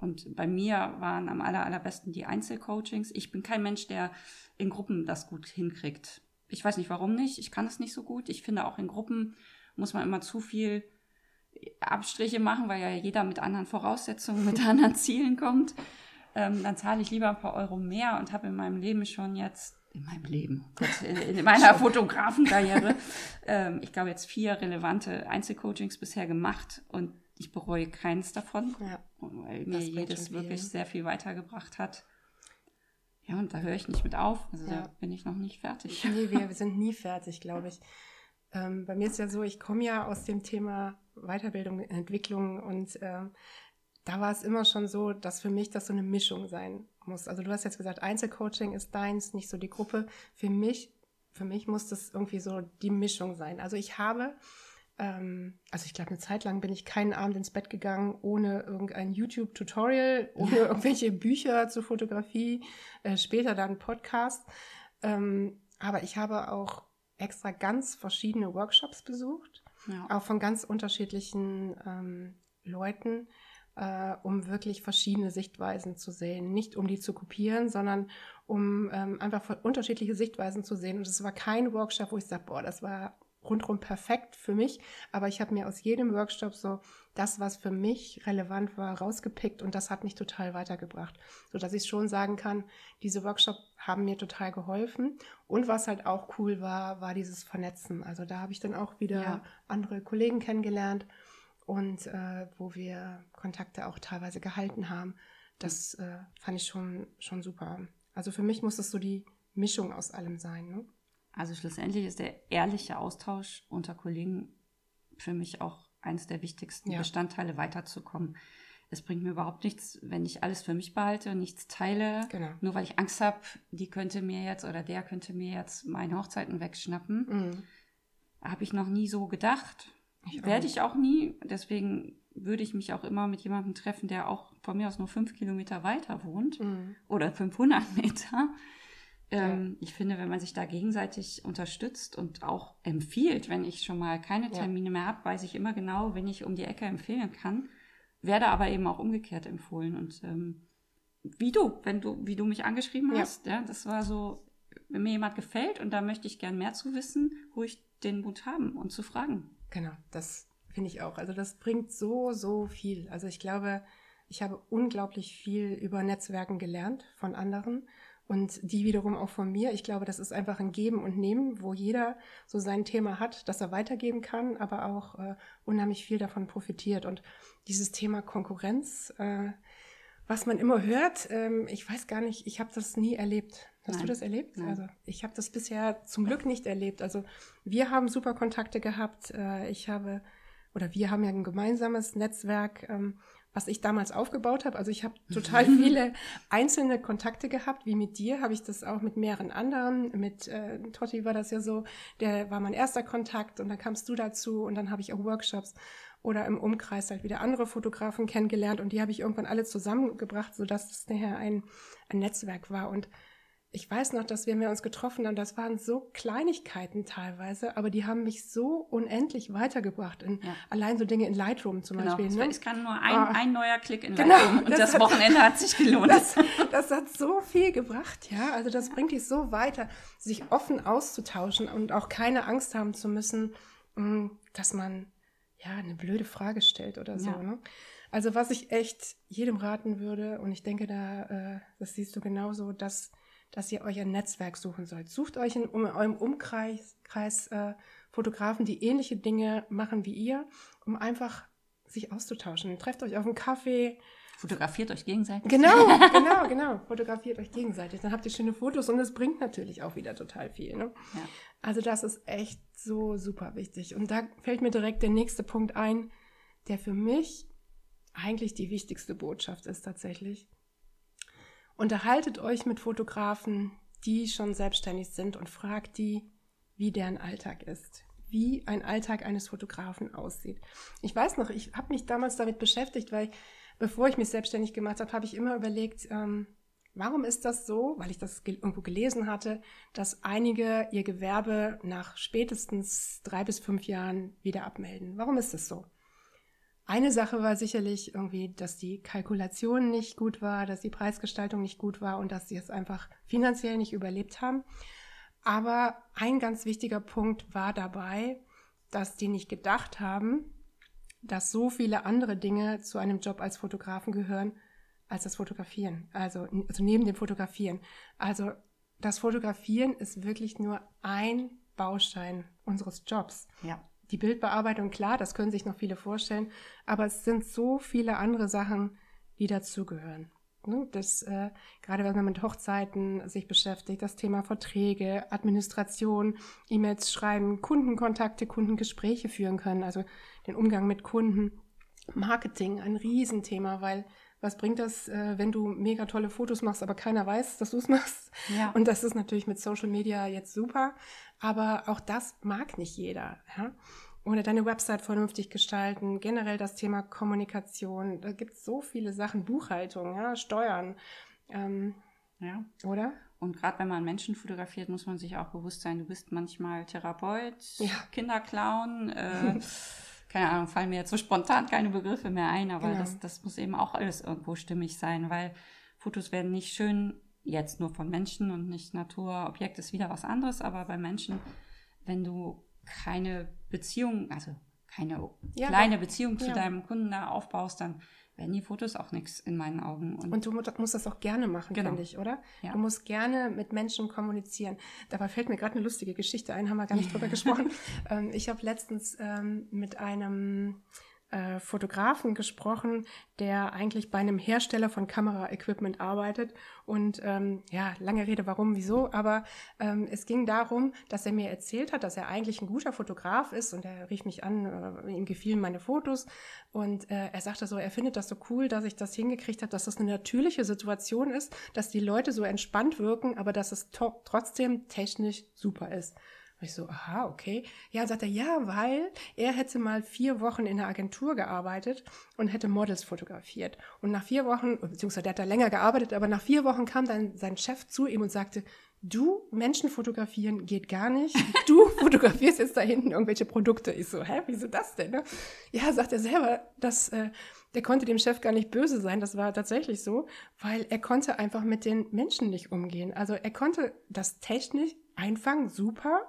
Und bei mir waren am aller, allerbesten die Einzelcoachings. Ich bin kein Mensch, der in Gruppen das gut hinkriegt. Ich weiß nicht warum nicht. Ich kann es nicht so gut. Ich finde auch in Gruppen muss man immer zu viel Abstriche machen, weil ja jeder mit anderen Voraussetzungen, mit anderen Zielen kommt. Ähm, dann zahle ich lieber ein paar Euro mehr und habe in meinem Leben schon jetzt, in meinem Leben, Gott, in, in [LAUGHS] meiner Fotografenkarriere, ähm, ich glaube jetzt vier relevante Einzelcoachings bisher gemacht und ich bereue keins davon Ja. Weil mir jedes wirklich sehr viel weitergebracht hat. Ja, und da höre ich nicht mit auf. Also Ja. da bin ich noch nicht fertig. Nee, wir, wir sind nie [LAUGHS] fertig, glaube ich. Ähm, bei mir ist ja so, ich komme ja aus dem Thema Weiterbildung, Entwicklung und ähm, da war es immer schon so, dass für mich das so eine Mischung sein muss. Also du hast jetzt gesagt, Einzelcoaching ist deins, nicht so die Gruppe. Für mich, für mich muss das irgendwie so die Mischung sein. Also ich habe, also ich glaube, eine Zeit lang bin ich keinen Abend ins Bett gegangen ohne irgendein YouTube-Tutorial, ohne irgendwelche Bücher zur Fotografie, äh, später dann Podcast. Ähm, aber ich habe auch extra ganz verschiedene Workshops besucht, Ja. auch von ganz unterschiedlichen ähm, Leuten, äh, um wirklich verschiedene Sichtweisen zu sehen. Nicht um die zu kopieren, sondern um ähm, einfach unterschiedliche Sichtweisen zu sehen. Und es war kein Workshop, wo ich sage, boah, das war rundrum perfekt für mich, aber ich habe mir aus jedem Workshop so das, was für mich relevant war, rausgepickt und das hat mich total weitergebracht, so dass ich schon sagen kann, diese Workshops haben mir total geholfen und was halt auch cool war, war dieses Vernetzen. Also da habe ich dann auch wieder Ja. andere Kollegen kennengelernt und äh, wo wir Kontakte auch teilweise gehalten haben. Das äh, fand ich schon, schon super. Also für mich muss es so die Mischung aus allem sein. Ne? Also schlussendlich ist der ehrliche Austausch unter Kollegen für mich auch eines der wichtigsten Ja. Bestandteile, weiterzukommen. Es bringt mir überhaupt nichts, wenn ich alles für mich behalte, nichts teile, Genau. nur weil ich Angst habe, die könnte mir jetzt oder der könnte mir jetzt meine Hochzeiten wegschnappen. Mhm. Habe ich noch nie so gedacht. Ich Werde ich auch nie. Deswegen würde ich mich auch immer mit jemandem treffen, der auch von mir aus nur fünf Kilometer weiter wohnt Mhm. oder 500 Meter. Ähm, Ich finde, wenn man sich da gegenseitig unterstützt und auch empfiehlt, wenn ich schon mal keine Ja. Termine mehr habe, weiß ich immer genau, wenn ich um die Ecke empfehlen kann, werde aber eben auch umgekehrt empfohlen. Und ähm, wie du, wenn du, wie du mich angeschrieben Ja. hast, ja, das war so, wenn mir jemand gefällt und da möchte ich gern mehr zu wissen, ruhig den Mut haben und zu fragen. Genau, das finde ich auch. Also das bringt so, so viel. Also ich glaube, ich habe unglaublich viel über Netzwerken gelernt von anderen und die wiederum auch von mir. Ich glaube, das ist einfach ein Geben und Nehmen, wo jeder so sein Thema hat, das er weitergeben kann, aber auch äh, unheimlich viel davon profitiert. Und dieses Thema Konkurrenz, äh, was man immer hört, ähm, ich weiß gar nicht, ich habe das nie erlebt. Hast Nein. du das erlebt? Nein. Also ich habe das bisher zum Glück nicht erlebt. Also wir haben super Kontakte gehabt. Äh, ich habe oder wir haben ja ein gemeinsames Netzwerk, ähm, was ich damals aufgebaut habe. Also ich habe total [LAUGHS] viele einzelne Kontakte gehabt, wie mit dir habe ich das auch mit mehreren anderen. Mit äh, Totti war das ja so, der war mein erster Kontakt und dann kamst du dazu und dann habe ich auch Workshops oder im Umkreis halt wieder andere Fotografen kennengelernt und die habe ich irgendwann alle zusammengebracht, sodass es nachher ein, ein Netzwerk war und ich weiß noch, dass wir mir uns getroffen haben. Das waren so Kleinigkeiten teilweise, aber die haben mich so unendlich weitergebracht. In, Ja. Allein so Dinge in Lightroom zum Genau. Beispiel. Ne? es kann nur ein, Ah. ein neuer Klick in Genau, Lightroom und das das, hat- Wochenende hat sich gelohnt. [LAUGHS] Das, das hat so viel gebracht, ja. Also das bringt dich so weiter, sich offen auszutauschen und auch keine Angst haben zu müssen, mh, dass man ja eine blöde Frage stellt oder so. Ja. Ne? Also was ich echt jedem raten würde, und ich denke, da, äh, das siehst du genauso, dass dass ihr euch ein Netzwerk suchen sollt. Sucht euch in um, eurem Umkreis Kreis, äh, Fotografen, die ähnliche Dinge machen wie ihr, um einfach sich auszutauschen. Trefft euch auf einen Kaffee. Fotografiert euch gegenseitig. Genau, [LAUGHS] genau, genau. Fotografiert euch gegenseitig. Dann habt ihr schöne Fotos und es bringt natürlich auch wieder total viel. Ne? Ja. Also das ist echt so super wichtig. Und da fällt mir direkt der nächste Punkt ein, der für mich eigentlich die wichtigste Botschaft ist tatsächlich. Unterhaltet euch mit Fotografen, die schon selbstständig sind und fragt die, wie deren Alltag ist, wie ein Alltag eines Fotografen aussieht. Ich weiß noch, ich habe mich damals damit beschäftigt, weil bevor ich mich selbstständig gemacht habe, habe ich immer überlegt, ähm, warum ist das so, weil ich das irgendwo gelesen hatte, dass einige ihr Gewerbe nach spätestens drei bis fünf Jahren wieder abmelden. Warum ist das so? Eine Sache war sicherlich irgendwie, dass die Kalkulation nicht gut war, dass die Preisgestaltung nicht gut war und dass sie es einfach finanziell nicht überlebt haben. Aber ein ganz wichtiger Punkt war dabei, dass die nicht gedacht haben, dass so viele andere Dinge zu einem Job als Fotografen gehören, als das Fotografieren. Also, also neben dem Fotografieren. Also das Fotografieren ist wirklich nur ein Baustein unseres Jobs. Ja die Bildbearbeitung, klar, das können sich noch viele vorstellen, aber es sind so viele andere Sachen, die dazugehören. Ne? Das, äh, gerade wenn man mit Hochzeiten sich beschäftigt, das Thema Verträge, Administration, E-Mails schreiben, Kundenkontakte, Kundengespräche führen können, also den Umgang mit Kunden, Marketing, ein Riesenthema, weil was bringt das, äh, wenn du mega tolle Fotos machst, aber keiner weiß, dass du es machst? Ja. Und das ist natürlich mit Social Media jetzt super, aber auch das mag nicht jeder. Ja? Oder deine Website vernünftig gestalten, generell das Thema Kommunikation. Da gibt es so viele Sachen, Buchhaltung, ja, Steuern. Ähm, ja. Oder? Und gerade wenn man Menschen fotografiert, muss man sich auch bewusst sein, du bist manchmal Therapeut, ja. Kinderclown, äh, [LAUGHS] keine Ahnung, fallen mir jetzt so spontan keine Begriffe mehr ein, aber Genau. das, das muss eben auch alles irgendwo stimmig sein, weil Fotos werden nicht schön jetzt nur von Menschen und nicht Natur. Objekt ist wieder was anderes, aber bei Menschen, wenn du keine Beziehung, also keine Ja, kleine Beziehung zu ja. deinem Kunden da aufbaust, dann werden die Fotos auch nichts in meinen Augen. Und, Und du mu- musst das auch gerne machen, Genau. finde ich, oder? Ja. Du musst gerne mit Menschen kommunizieren. Dabei fällt mir gerade eine lustige Geschichte ein, haben wir gar nicht drüber [LAUGHS] gesprochen. Ähm, ich habe letztens ähm, mit einem äh, Fotografen gesprochen, der eigentlich bei einem Hersteller von Kameraequipment arbeitet. Und ähm, ja, lange Rede, warum, wieso, aber ähm, es ging darum, dass er mir erzählt hat, dass er eigentlich ein guter Fotograf ist und er rief mich an, äh, ihm gefielen meine Fotos und äh, er sagte so, er findet das so cool, dass ich das hingekriegt habe, dass das eine natürliche Situation ist, dass die Leute so entspannt wirken, aber dass es trotzdem technisch super ist. Und ich so, aha, okay. Ja, sagt er, ja, weil er hätte mal vier Wochen in der Agentur gearbeitet und hätte Models fotografiert. Und nach vier Wochen, beziehungsweise der hat da länger gearbeitet, aber nach vier Wochen kam dann sein Chef zu ihm und sagte, du, Menschen fotografieren geht gar nicht. [LAUGHS] Du fotografierst jetzt da hinten irgendwelche Produkte. Ich so, hä, wieso das denn? Ne? Ja, sagt er selber, dass äh, der konnte dem Chef gar nicht böse sein. Das war tatsächlich so, weil er konnte einfach mit den Menschen nicht umgehen. Also er konnte das technisch einfangen, super,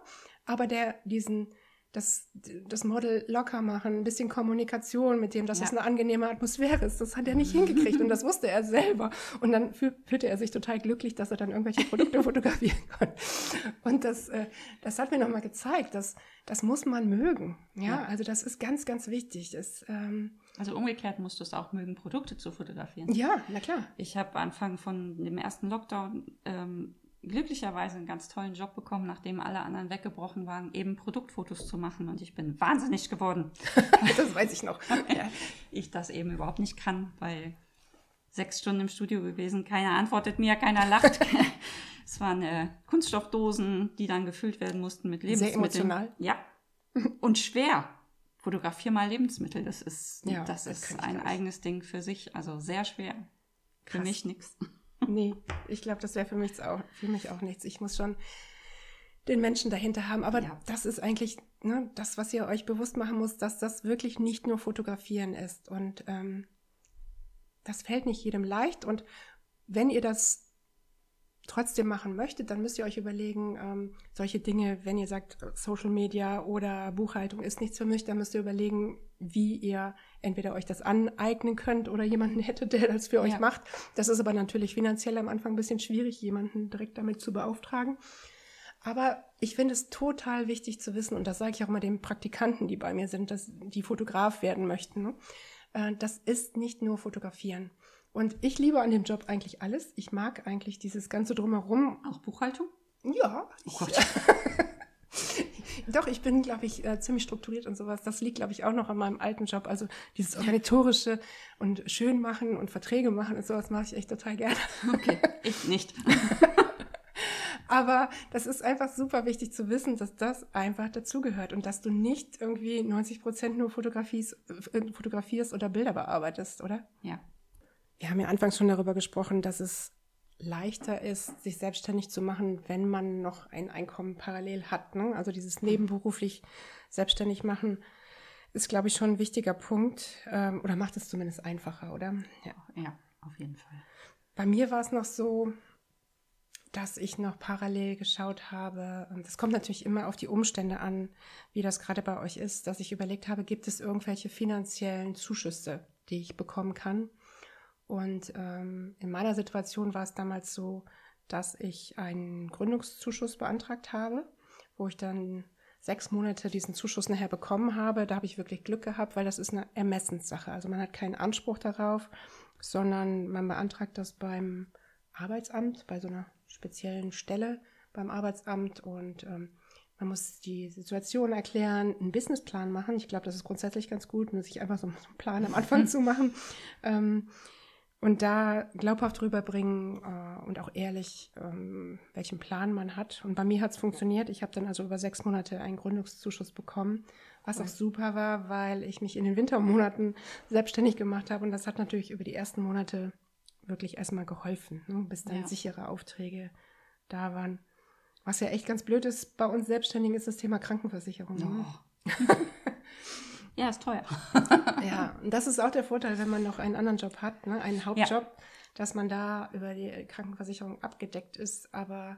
aber der diesen das, das Model locker machen, ein bisschen Kommunikation mit dem, dass Ja. das eine angenehme Atmosphäre ist. Das hat er nicht hingekriegt und das wusste er selber. Und dann fühl, fühlte er sich total glücklich, dass er dann irgendwelche Produkte [LAUGHS] fotografieren konnte. Und das, äh, das hat mir nochmal gezeigt, dass das muss man mögen. Ja, Ja. also das ist ganz, ganz wichtig. Das, ähm, also umgekehrt musst du es auch mögen, Produkte zu fotografieren. ja, na klar. Ich habe Anfang von dem ersten Lockdown ähm, glücklicherweise einen ganz tollen Job bekommen, nachdem alle anderen weggebrochen waren, eben Produktfotos zu machen. Und ich bin wahnsinnig geworden. [LAUGHS] das weiß ich noch. [LAUGHS] Ja. ich das eben überhaupt nicht kann, weil sechs Stunden im Studio gewesen, keiner antwortet mir, keiner lacht. [LAUGHS] es waren äh, Kunststoffdosen, die dann gefüllt werden mussten mit Lebensmitteln. emotional. Ja. Und schwer. Fotografier mal Lebensmittel, das ist, Ja, das das ist ein eigenes Ding für sich, also sehr schwer. Für Krass. mich nichts. Nee, ich glaube, das wäre für mich auch, für mich auch nichts. Ich muss schon den Menschen dahinter haben. Aber Ja. das ist eigentlich ne, das, was ihr euch bewusst machen müsst, dass das wirklich nicht nur Fotografieren ist. Und ähm, das fällt nicht jedem leicht. Und wenn ihr das trotzdem machen möchtet, dann müsst ihr euch überlegen, ähm, solche Dinge, wenn ihr sagt, Social Media oder Buchhaltung ist nichts für mich, dann müsst ihr überlegen, wie ihr entweder euch das aneignen könnt oder jemanden [LAUGHS] hättet, der das für ja. euch macht. Das ist aber natürlich finanziell am Anfang ein bisschen schwierig, jemanden direkt damit zu beauftragen. Aber ich finde es total wichtig zu wissen, und das sage ich auch immer den Praktikanten, die bei mir sind, dass die Fotograf werden möchten. Ne? Äh, das ist nicht nur fotografieren. Und ich liebe an dem Job eigentlich alles. Ich mag eigentlich dieses ganze Drumherum. Auch Buchhaltung? Ja. Oh ich, [LAUGHS] Doch, ich bin, glaube ich, äh, ziemlich strukturiert und sowas. Das liegt, glaube ich, auch noch an meinem alten Job. Also dieses organisatorische und schön machen und Verträge machen und sowas mache ich echt total gerne. Okay, [LAUGHS] ich nicht. Aber das ist einfach super wichtig zu wissen, dass das einfach dazugehört und dass du nicht irgendwie 90 Prozent nur fotografierst, äh, fotografierst oder Bilder bearbeitest, oder? Ja. Wir haben ja anfangs schon darüber gesprochen, dass es leichter ist, sich selbstständig zu machen, wenn man noch ein Einkommen parallel hat. Ne? Also dieses nebenberuflich selbstständig machen ist, glaube ich, schon ein wichtiger Punkt ähm, oder macht es zumindest einfacher, oder? Ja, ja auf jeden Fall. Bei mir war es noch so, dass ich noch parallel geschaut habe, und das kommt natürlich immer auf die Umstände an, wie das gerade bei euch ist, dass ich überlegt habe, gibt es irgendwelche finanziellen Zuschüsse, die ich bekommen kann? Und ähm, in meiner Situation war es damals so, dass ich einen Gründungszuschuss beantragt habe, wo ich dann sechs Monate diesen Zuschuss nachher bekommen habe. Da habe ich wirklich Glück gehabt, weil das ist eine Ermessenssache. Also man hat keinen Anspruch darauf, sondern man beantragt das beim Arbeitsamt, bei so einer speziellen Stelle beim Arbeitsamt und ähm, man muss die Situation erklären, einen Businessplan machen. Ich glaube, das ist grundsätzlich ganz gut, sich einfach so einen Plan am Anfang [LAUGHS] zu machen. Ähm, und da glaubhaft rüberbringen äh, und auch ehrlich, ähm, welchen Plan man hat. Und bei mir hat es funktioniert. Ich habe dann also über sechs Monate einen Gründungszuschuss bekommen, was auch super war, weil ich mich in den Wintermonaten selbstständig gemacht habe. Und das hat natürlich über die ersten Monate wirklich erstmal geholfen, ne, bis dann ja. sichere Aufträge da waren. Was ja echt ganz blöd ist, bei uns Selbstständigen ist das Thema Krankenversicherung. Ne? [LAUGHS] Ja, ist teuer. [LAUGHS] ja, und das ist auch der Vorteil, wenn man noch einen anderen Job hat, ne, einen Hauptjob, ja. dass man da über die Krankenversicherung abgedeckt ist. Aber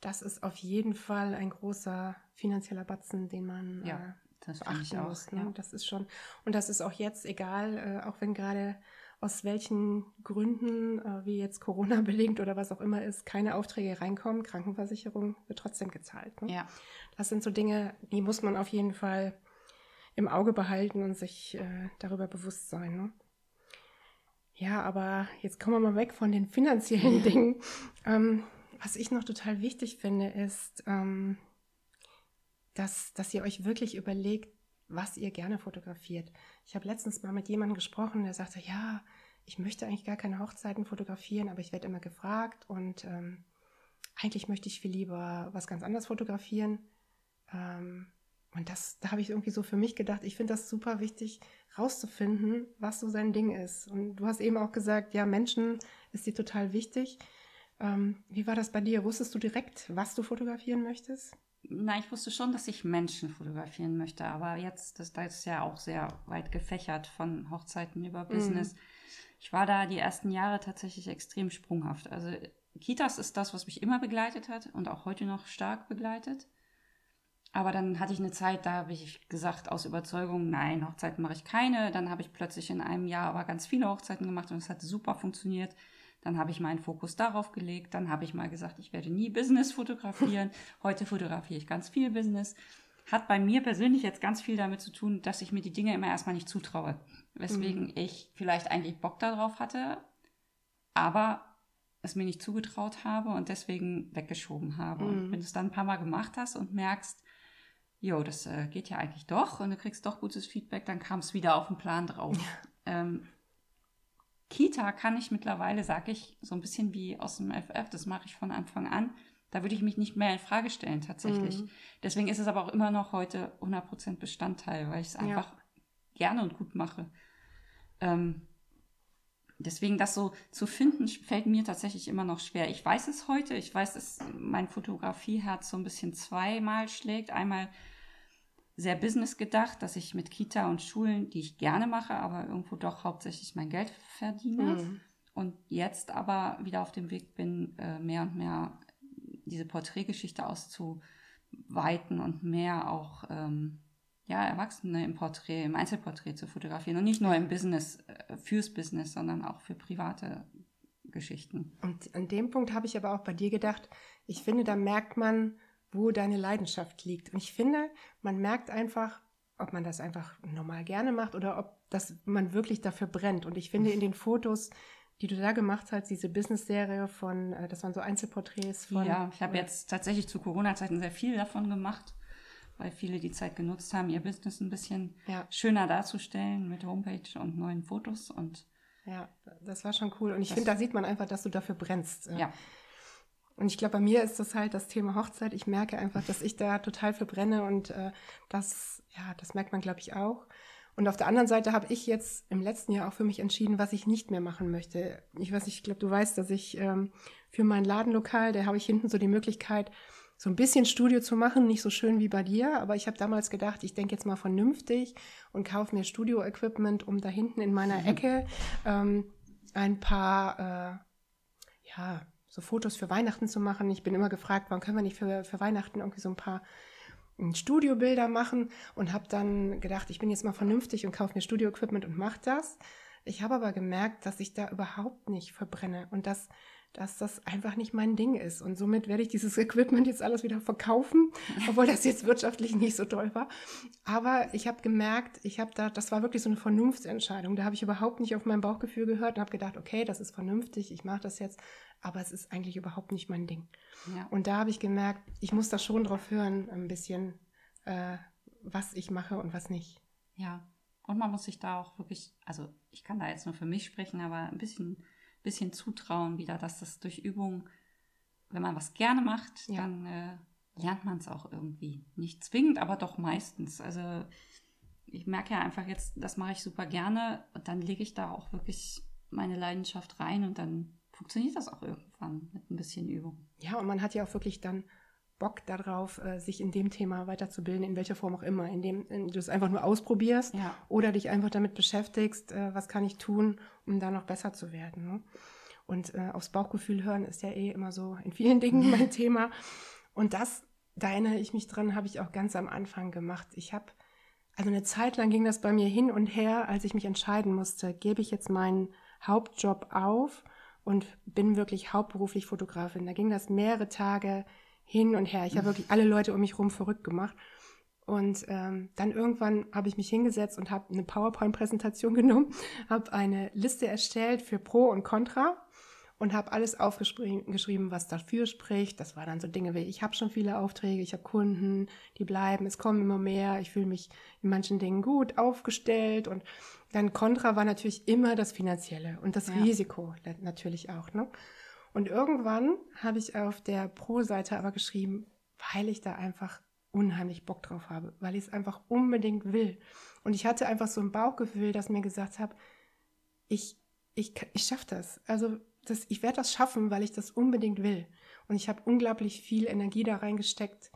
das ist auf jeden Fall ein großer finanzieller Batzen, den man ja, äh, das beachten auch, muss. Ne? Ja. Das ist schon, und das ist auch jetzt egal, äh, auch wenn gerade aus welchen Gründen, äh, wie jetzt Corona [LAUGHS] belegt oder was auch immer ist, keine Aufträge reinkommen. Krankenversicherung wird trotzdem gezahlt. Ne? Ja. Das sind so Dinge, die muss man auf jeden Fall im Auge behalten und sich äh, darüber bewusst sein. Ne? Ja, aber jetzt kommen wir mal weg von den finanziellen [LAUGHS] Dingen. Ähm, was ich noch total wichtig finde, ist, ähm, dass, dass ihr euch wirklich überlegt, was ihr gerne fotografiert. Ich habe letztens mal mit jemandem gesprochen, der sagte, ja, ich möchte eigentlich gar keine Hochzeiten fotografieren, aber ich werde immer gefragt und ähm, eigentlich möchte ich viel lieber was ganz anderes fotografieren. Ähm, und das, da habe ich irgendwie so für mich gedacht, ich finde das super wichtig, rauszufinden, was so sein Ding ist. Und du hast eben auch gesagt, ja, Menschen ist dir total wichtig. Ähm, wie war das bei dir? Wusstest du direkt, was du fotografieren möchtest? Na, ich wusste schon, dass ich Menschen fotografieren möchte, aber jetzt, das, das ist ja auch sehr weit gefächert von Hochzeiten über mhm. Business. Mm. Ich war da die ersten Jahre tatsächlich extrem sprunghaft. Also Kitas ist das, was mich immer begleitet hat und auch heute noch stark begleitet. Aber dann hatte ich eine Zeit, da habe ich gesagt, aus Überzeugung, nein, Hochzeiten mache ich keine. Dann habe ich plötzlich in einem Jahr aber ganz viele Hochzeiten gemacht und es hat super funktioniert. Dann habe ich meinen Fokus darauf gelegt. Dann habe ich mal gesagt, ich werde nie Business fotografieren. [LAUGHS] Heute fotografiere ich ganz viel Business. Hat bei mir persönlich jetzt ganz viel damit zu tun, dass ich mir die Dinge immer erstmal nicht zutraue. Weswegen mhm. ich vielleicht eigentlich Bock darauf hatte, aber es mir nicht zugetraut habe und deswegen weggeschoben habe. Mhm. Und wenn du es dann ein paar Mal gemacht hast und merkst, jo, das äh, geht ja eigentlich doch und du kriegst doch gutes Feedback, dann kam es wieder auf den Plan drauf. Ähm, Kita kann ich mittlerweile, sage ich, so ein bisschen wie aus dem FF, das mache ich von Anfang an. Da würde ich mich nicht mehr in Frage stellen, tatsächlich. Mhm. Deswegen ist es aber auch immer noch heute 100% Bestandteil, weil ich es einfach ja. gerne und gut mache. Ähm, deswegen das so zu finden, fällt mir tatsächlich immer noch schwer. Ich weiß es heute, ich weiß, dass mein Fotografieherz so ein bisschen zweimal schlägt. Einmal sehr business gedacht, dass ich mit Kita und Schulen, die ich gerne mache, aber irgendwo doch hauptsächlich mein Geld verdiene. Mhm. und jetzt aber wieder auf dem Weg bin, äh, mehr und mehr diese Porträtgeschichte auszuweiten und mehr auch ähm, ja, Erwachsene im Porträt, im Einzelporträt zu fotografieren und nicht nur im Business, äh, fürs Business, sondern auch für private Geschichten. Und an dem Punkt habe ich aber auch bei dir gedacht, ich finde, da merkt man, wo deine Leidenschaft liegt. Und ich finde, man merkt einfach, ob man das einfach normal gerne macht oder ob das man wirklich dafür brennt. Und ich finde in den Fotos, die du da gemacht hast, diese Business-Serie von, äh, das waren so Einzelporträts von. Ja, ich habe jetzt tatsächlich zu Corona-Zeiten sehr viel davon gemacht, weil viele die Zeit genutzt haben, ihr Business ein bisschen ja. schöner darzustellen mit Homepage und neuen Fotos und ja, das war schon cool. Und ich finde, da sieht man einfach, dass du dafür brennst. Ja. Und ich glaube, bei mir ist das halt das Thema Hochzeit. Ich merke einfach, dass ich da total verbrenne und äh, das, ja, das merkt man, glaube ich, auch. Und auf der anderen Seite habe ich jetzt im letzten Jahr auch für mich entschieden, was ich nicht mehr machen möchte. Ich weiß ich glaube, du weißt, dass ich ähm, für mein Ladenlokal, da habe ich hinten so die Möglichkeit, so ein bisschen Studio zu machen, nicht so schön wie bei dir, aber ich habe damals gedacht, ich denke jetzt mal vernünftig und kaufe mir Studio-Equipment, um da hinten in meiner mhm. Ecke ähm, ein paar, äh, ja, so Fotos für Weihnachten zu machen. Ich bin immer gefragt, warum können wir nicht für, für Weihnachten irgendwie so ein paar hm, Studiobilder machen und habe dann gedacht, ich bin jetzt mal vernünftig und kaufe mir Studio-Equipment und mache das. Ich habe aber gemerkt, dass ich da überhaupt nicht verbrenne und dass dass das einfach nicht mein Ding ist. Und somit werde ich dieses Equipment jetzt alles wieder verkaufen, [LAUGHS] obwohl das jetzt wirtschaftlich nicht so toll war. Aber ich habe gemerkt, ich habe da, das war wirklich so eine Vernunftsentscheidung. Da habe ich überhaupt nicht auf mein Bauchgefühl gehört und habe gedacht, okay, das ist vernünftig, ich mache das jetzt, aber es ist eigentlich überhaupt nicht mein Ding. Ja. Und da habe ich gemerkt, ich muss da schon drauf hören, ein bisschen, äh, was ich mache und was nicht. Ja, und man muss sich da auch wirklich, also ich kann da jetzt nur für mich sprechen, aber ein bisschen bisschen zutrauen wieder, dass das durch Übung, wenn man was gerne macht, ja. dann äh, lernt man es auch irgendwie. Nicht zwingend, aber doch meistens. Also ich merke ja einfach jetzt, das mache ich super gerne und dann lege ich da auch wirklich meine Leidenschaft rein und dann funktioniert das auch irgendwann mit ein bisschen Übung. Ja, und man hat ja auch wirklich dann Bock darauf, äh, sich in dem Thema weiterzubilden, in welcher Form auch immer, indem du es einfach nur ausprobierst ja. oder dich einfach damit beschäftigst, äh, was kann ich tun, um da noch besser zu werden. Ne? Und äh, aufs Bauchgefühl hören ist ja eh immer so in vielen Dingen [LAUGHS] mein Thema. Und das, da erinnere ich mich dran, habe ich auch ganz am Anfang gemacht. Ich habe, also eine Zeit lang ging das bei mir hin und her, als ich mich entscheiden musste, gebe ich jetzt meinen Hauptjob auf und bin wirklich hauptberuflich Fotografin. Da ging das mehrere Tage hin und her. Ich habe wirklich alle Leute um mich herum verrückt gemacht. Und ähm, dann irgendwann habe ich mich hingesetzt und habe eine PowerPoint-Präsentation [LAUGHS] genommen, habe eine Liste erstellt für Pro und Contra und habe alles aufgeschrieben, was dafür spricht. Das war dann so Dinge wie, ich habe schon viele Aufträge, ich habe Kunden, die bleiben, es kommen immer mehr, ich fühle mich in manchen Dingen gut aufgestellt. Und dann Contra war natürlich immer das Finanzielle und das ja. Risiko natürlich auch. Ne? Und irgendwann habe ich auf der Pro-Seite aber geschrieben, weil ich da einfach unheimlich Bock drauf habe, weil ich es einfach unbedingt will. Und ich hatte einfach so ein Bauchgefühl, das mir gesagt hat, ich, ich, ich schaffe das. Also das, ich werde das schaffen, weil ich das unbedingt will. Und ich habe unglaublich viel Energie da reingesteckt,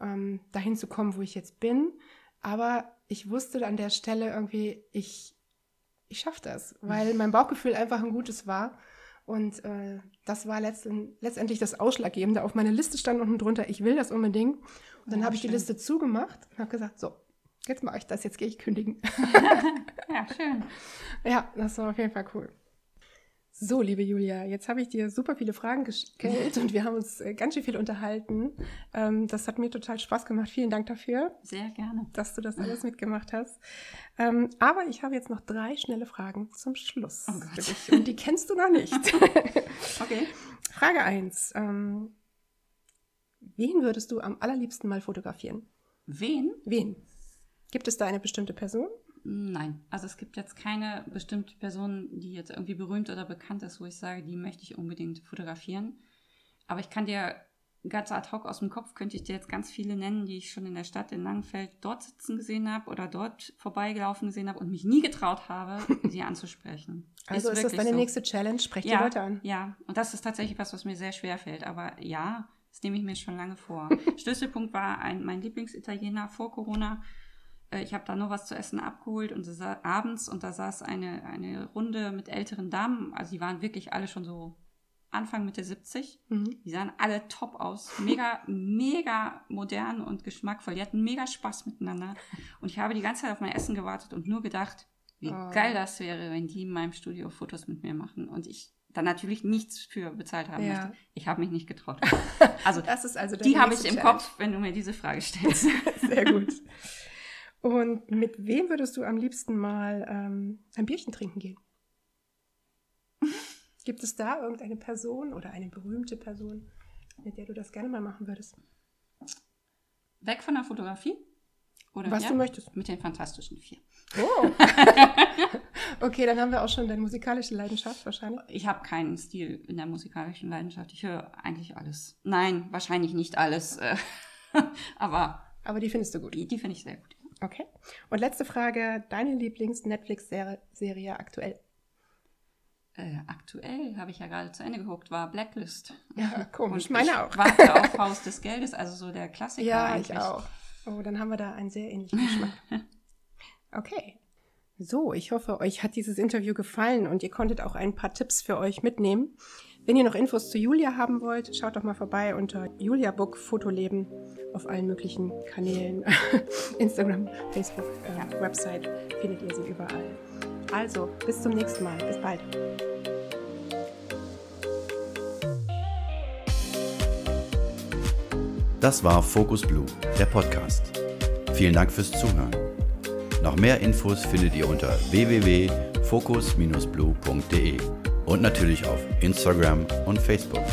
ähm, dahin zu kommen, wo ich jetzt bin. Aber ich wusste an der Stelle irgendwie, ich, ich schaffe das, weil mein Bauchgefühl einfach ein gutes war. Und äh, das war letztendlich das Ausschlaggebende. Auf meiner Liste stand unten drunter, ich will das unbedingt. Und dann ja, habe ich die Liste zugemacht und habe gesagt, so, jetzt mache ich das, jetzt gehe ich kündigen. [LAUGHS] ja, schön. Ja, das war auf jeden Fall cool. So, liebe Julia, jetzt habe ich dir super viele Fragen gestellt und wir haben uns äh, ganz schön viel unterhalten. Ähm, das hat mir total Spaß gemacht. Vielen Dank dafür. Sehr gerne. Dass du das alles mitgemacht hast. Ähm, aber ich habe jetzt noch drei schnelle Fragen zum Schluss oh Gott. dich. Und die kennst du noch nicht. [LAUGHS] okay. Frage 1. Ähm, wen würdest du am allerliebsten mal fotografieren? Wen? Wen? Gibt es da eine bestimmte Person? Nein, also es gibt jetzt keine bestimmte Person, die jetzt irgendwie berühmt oder bekannt ist, wo ich sage, die möchte ich unbedingt fotografieren. Aber ich kann dir ganz ad hoc aus dem Kopf, könnte ich dir jetzt ganz viele nennen, die ich schon in der Stadt in Langenfeld dort sitzen gesehen habe oder dort vorbeigelaufen gesehen habe und mich nie getraut habe, sie anzusprechen. Also ist, ist das deine so. nächste Challenge? Sprech ja, die Leute an. Ja, und das ist tatsächlich was, was mir sehr schwer fällt. Aber ja, das nehme ich mir schon lange vor. [LAUGHS] Schlüsselpunkt war ein, mein Lieblingsitaliener vor Corona, Äh, ich habe da nur was zu essen abgeholt und abends und da saß eine, eine Runde mit älteren Damen. Also die waren wirklich alle schon so Anfang Mitte 70. Mhm. Die sahen alle top aus. Mega, [LAUGHS] mega modern und geschmackvoll. Die hatten mega Spaß miteinander. Und ich habe die ganze Zeit auf mein Essen gewartet und nur gedacht, wie oh. geil das wäre, wenn die in meinem Studio Fotos mit mir machen. Und ich dann natürlich nichts für bezahlt haben ja. möchte. Ich habe mich nicht getraut. [LAUGHS] Also, das ist also die habe ich im Challenge. Kopf, wenn du mir diese Frage stellst. [LAUGHS] Sehr gut. Und mit wem würdest du am liebsten mal ähm, ein Bierchen trinken gehen? [LAUGHS] Gibt es da irgendeine Person oder eine berühmte Person, mit der du das gerne mal machen würdest? Weg von der Fotografie? Oder Was ja, du möchtest. Mit den Fantastischen Vier. Oh. [LAUGHS] okay, dann haben wir auch schon deine musikalische Leidenschaft wahrscheinlich. Ich habe keinen Stil in der musikalischen Leidenschaft. Ich höre eigentlich alles. Nein, wahrscheinlich nicht alles. Äh, [LAUGHS] aber. Aber die findest du gut. Die, die finde ich sehr gut. Okay. Und letzte Frage: Deine Lieblings-Netflix-Serie aktuell? Äh, aktuell habe ich ja gerade zu Ende geguckt, war Blacklist. Ja, komisch. Und meine auch. Warte [LAUGHS] auf Haus des Geldes, also so der Klassiker. Ja, eigentlich. ich auch. Oh, dann haben wir da einen sehr ähnlichen Geschmack. [LAUGHS] Okay. So, ich hoffe, euch hat dieses Interview gefallen und ihr konntet auch ein paar Tipps für euch mitnehmen. Wenn ihr noch Infos zu Julia haben wollt, schaut doch mal vorbei unter Julia Book Fotoleben auf allen möglichen Kanälen. [LAUGHS] Instagram, Facebook, äh, Website findet ihr sie überall. Also, bis zum nächsten Mal. Bis bald. Das war Focus Blue, der Podcast. Vielen Dank fürs Zuhören. Noch mehr Infos findet ihr unter www.focus-blue.de und natürlich auf Instagram und Facebook.